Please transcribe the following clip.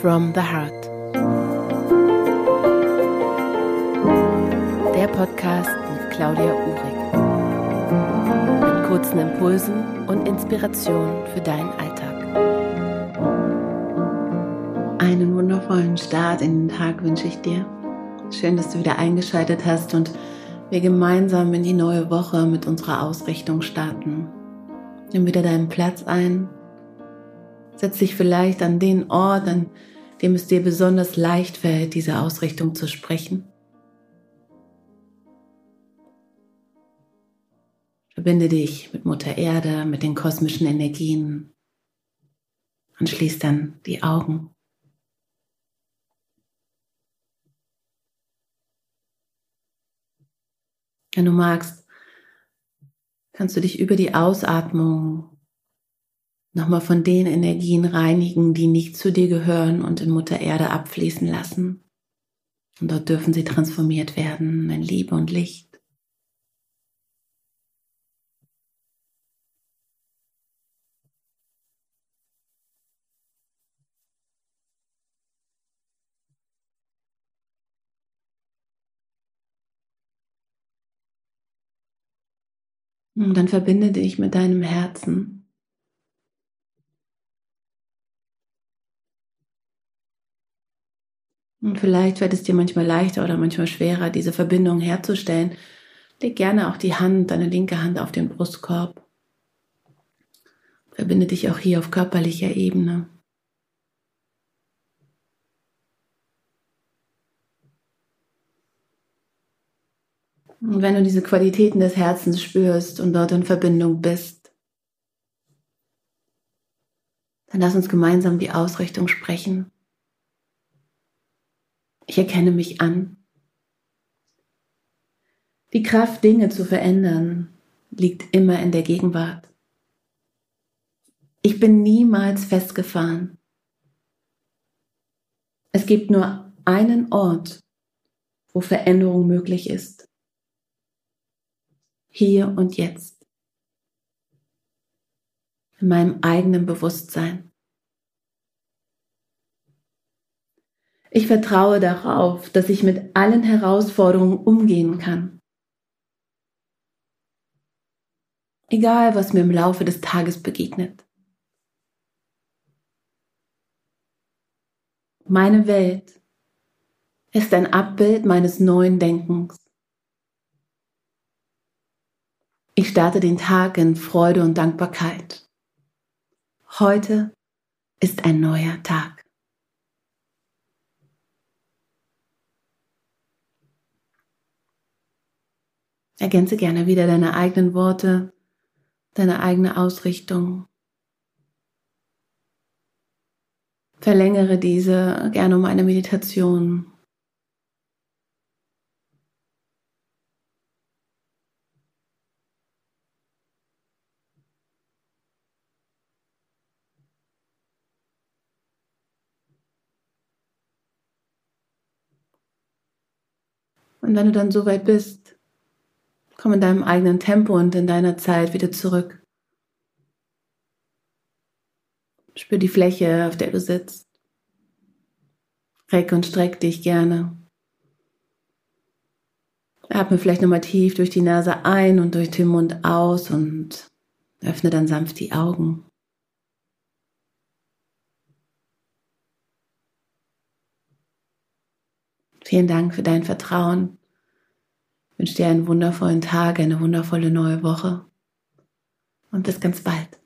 from the Heart. Der Podcast mit Claudia Uhrig. Mit kurzen Impulsen und Inspirationen für deinen Alltag. Einen wundervollen Start in den Tag wünsche ich dir. Schön, dass du wieder eingeschaltet hast und wir gemeinsam in die neue Woche mit unserer Ausrichtung starten. Nimm wieder deinen Platz ein. Setz dich vielleicht an den Ort, an dem es dir besonders leicht fällt, diese Ausrichtung zu sprechen. Verbinde dich mit Mutter Erde, mit den kosmischen Energien und schließ dann die Augen. Wenn du magst, kannst du dich über die Ausatmung nochmal von den Energien reinigen, die nicht zu dir gehören und in Mutter Erde abfließen lassen. Und dort dürfen sie transformiert werden in Liebe und Licht. Und dann verbinde dich mit deinem Herzen. Und vielleicht fällt es dir manchmal leichter oder manchmal schwerer, diese Verbindung herzustellen. Leg gerne auch die Hand, deine linke Hand auf den Brustkorb. Verbinde dich auch hier auf körperlicher Ebene. Und wenn du diese Qualitäten des Herzens spürst und dort in Verbindung bist, dann lass uns gemeinsam die Ausrichtung sprechen. Ich erkenne mich an. Die Kraft, Dinge zu verändern, liegt immer in der Gegenwart. Ich bin niemals festgefahren. Es gibt nur einen Ort, wo Veränderung möglich ist hier und jetzt, in meinem eigenen Bewusstsein. Ich vertraue darauf, dass ich mit allen Herausforderungen umgehen kann. Egal, was mir im Laufe des Tages begegnet. Meine Welt ist ein Abbild meines neuen Denkens. Ich starte den Tag in Freude und Dankbarkeit. Heute ist ein neuer Tag. Ergänze gerne wieder deine eigenen Worte, deine eigene Ausrichtung. Verlängere diese gerne um eine Meditation Und wenn du dann so weit bist, komm in deinem eigenen Tempo und in deiner Zeit wieder zurück. Spür die Fläche, auf der du sitzt. Reck und streck dich gerne. Atme vielleicht nochmal tief durch die Nase ein und durch den Mund aus und öffne dann sanft die Augen. Vielen Dank für dein Vertrauen. Ich wünsche dir einen wundervollen Tag, eine wundervolle neue Woche und bis ganz bald.